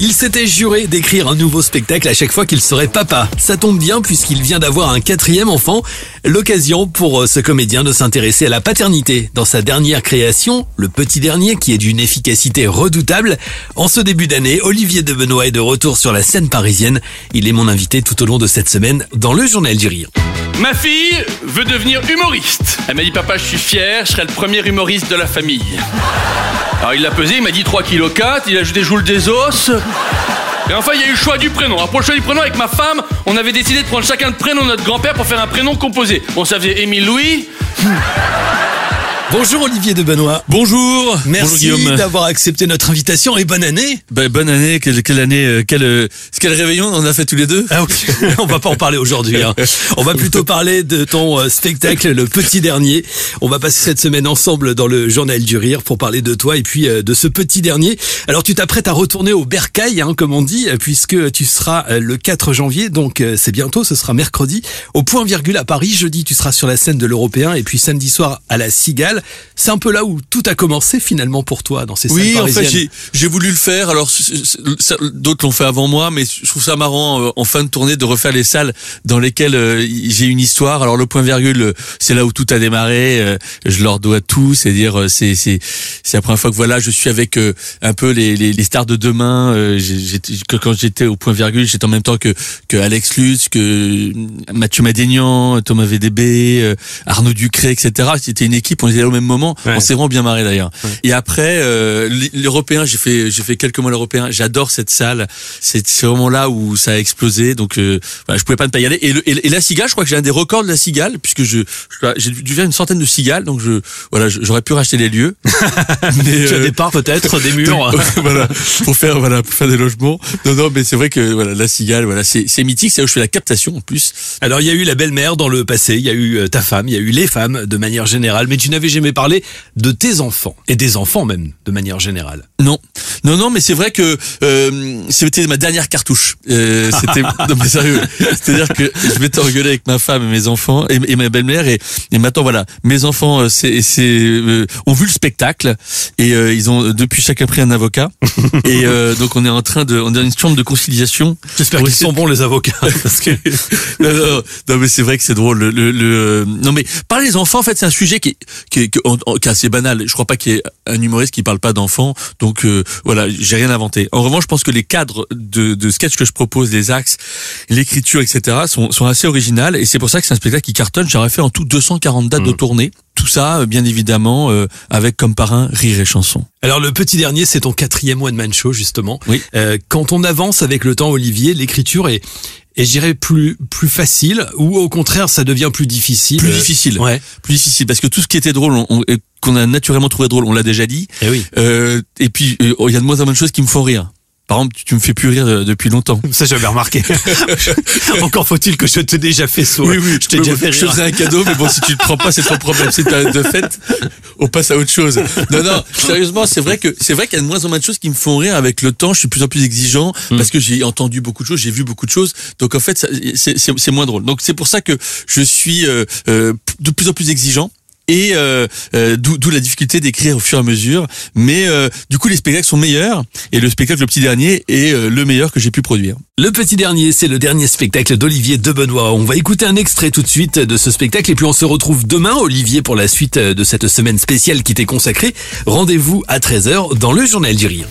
Il s'était juré d'écrire un nouveau spectacle à chaque fois qu'il serait papa. Ça tombe bien puisqu'il vient d'avoir un quatrième enfant. L'occasion pour euh, ce comédien de s'intéresser à la paternité. Dans sa dernière création, Le Petit Dernier, qui est d'une efficacité redoutable. En ce début d'année, Olivier de Benoît est de retour sur la scène parisienne. Il est mon invité tout au long de cette semaine dans le Journal du Rire. Ma fille veut devenir humoriste. Elle m'a dit papa je suis fier, je serai le premier humoriste de la famille. Alors il l'a pesé, il m'a dit 3 kg 4, il a ajouté Joule des os. Et enfin il y a eu le choix du prénom. Alors pour le choix du prénom avec ma femme, on avait décidé de prendre chacun le prénom de notre grand-père pour faire un prénom composé. Bon ça faisait Émile Louis. Bonjour Olivier de Benoît. Bonjour. Merci d'avoir accepté notre invitation et bonne année. Ben, bonne année. Quelle, quelle année euh, quel, euh, quel réveillon on a fait tous les deux Ah oui, on va pas en parler aujourd'hui. hein. On va plutôt parler de ton euh, spectacle Le Petit Dernier. On va passer cette semaine ensemble dans le Journal du Rire pour parler de toi et puis de ce Petit Dernier. Alors tu t'apprêtes à retourner au Bercail, hein, comme on dit, puisque tu seras le 4 janvier, donc c'est bientôt, ce sera mercredi, au Point Virgule à Paris. Jeudi, tu seras sur la scène de l'Européen et puis samedi soir à la Cigale. C'est un peu là où tout a commencé finalement pour toi dans ces salles Oui, en parisiennes. fait, j'ai, voulu le faire. Alors, d'autres l'ont fait avant moi, mais je trouve ça marrant euh, en fin de tournée de refaire les salles dans lesquelles euh, j'ai une histoire. Alors, le point virgule, euh, c'est là où tout a démarré. euh, je leur dois tout. C'est-à-dire, euh, c'est c'est c'est la première fois que voilà, je suis avec euh, un peu les, les, les stars de demain. euh, que quand j'étais au point virgule, j'étais en même temps que que Alex Lutz, que Mathieu Madénian, Thomas VDB, euh, Arnaud Ducré, etc. C'était une équipe. On était au même moment. Ouais. On s'est vraiment bien marré d'ailleurs. Et après, euh, l'européen, j'ai fait, j'ai fait quelques mois l'européen. J'adore cette salle. C'est vraiment là où ça a explosé. Donc, euh, voilà, je pouvais pas ne pas y aller. Et, le- et, et la cigale, je crois que j'ai un des records de la cigale, puisque je, j'ai dû faire une centaine de cigales. Donc, je, voilà, j'aurais pu racheter les lieux. Mais, Tu as euh, des parts peut-être, des murs. voilà, pour faire voilà, pour faire des logements. Non, non, mais c'est vrai que voilà, la cigale, voilà, c'est c'est mythique. C'est là où je fais la captation en plus. Alors il y a eu la belle-mère dans le passé, il y a eu euh, ta femme, il y a eu les femmes de manière générale, mais tu n'avais jamais parlé de tes enfants et des enfants même de manière générale. Non, non, non, mais c'est vrai que euh, c'était ma dernière cartouche. Euh, c'était, non mais sérieux, c'est-à-dire que je m'étais engueulé avec ma femme et mes enfants et, et ma belle-mère et, et maintenant voilà, mes enfants euh, c'est, c'est, euh, ont vu le spectacle et ils ont depuis chacun pris un avocat et donc on est en train de, on est dans une chambre de conciliation. J'espère qu'ils sont bons les avocats. Parce que non, non, non, mais c'est vrai que c'est drôle. Le, le, le- non, mais parler des enfants, en fait, c'est un sujet qui qui est, qui est- assez banal. Je crois pas qu'il y ait un humoriste qui parle pas d'enfants. Donc euh, voilà, j'ai rien inventé. En revanche, je pense que les cadres de, de sketch que je propose, les axes, l'écriture, etc., sont, sont assez originales. Et c'est pour ça que c'est un spectacle qui cartonne. J'aurais fait en tout 240 dates de tournée. Tout ça, euh, bien évidemment, euh, avec comme parrain rire et chanson. Alors le petit dernier, c'est ton quatrième one man show justement. Oui. Euh, quand on avance avec le temps, Olivier, l'écriture est, est je dirais plus plus facile ou au contraire ça devient plus difficile. Plus difficile. Ouais. Plus difficile parce que tout ce qui était drôle, on- on- et qu'on a naturellement trouvé drôle, on l'a déjà dit. Eh oui. Euh, et puis, euh, il y a de moins en moins de choses qui me font rire. Par exemple, tu, tu me fais plus rire euh, depuis longtemps. Ça j'avais remarqué. Encore faut-il que je t'ai déjà fait sourire. Je t'ai déjà fait je te rire. faisais un cadeau, mais bon, si tu le prends pas, c'est ton problème. C'est ta- de fait, on passe à autre chose. Non, non, sérieusement, c'est vrai que c'est vrai qu'il y a de moins en moins de choses qui me font rire avec le temps. Je suis de plus en plus exigeant Hmm. parce que j'ai entendu beaucoup de choses, j'ai vu beaucoup de choses. Donc en fait, c'est moins drôle. Donc c'est pour ça que je suis euh, euh, de plus en plus exigeant. Et euh, euh, d'où la difficulté d'écrire au fur et à mesure. Mais euh, du coup, les spectacles sont meilleurs. Et le spectacle Le Petit Dernier est le meilleur que j'ai pu produire. Le petit dernier, c'est le dernier spectacle d'Olivier de Benoît. On va écouter un extrait tout de suite de ce spectacle et puis on se retrouve demain, Olivier, pour la suite de cette semaine spéciale qui t'est consacrée. Rendez-vous à 13h dans le Journal du Rire.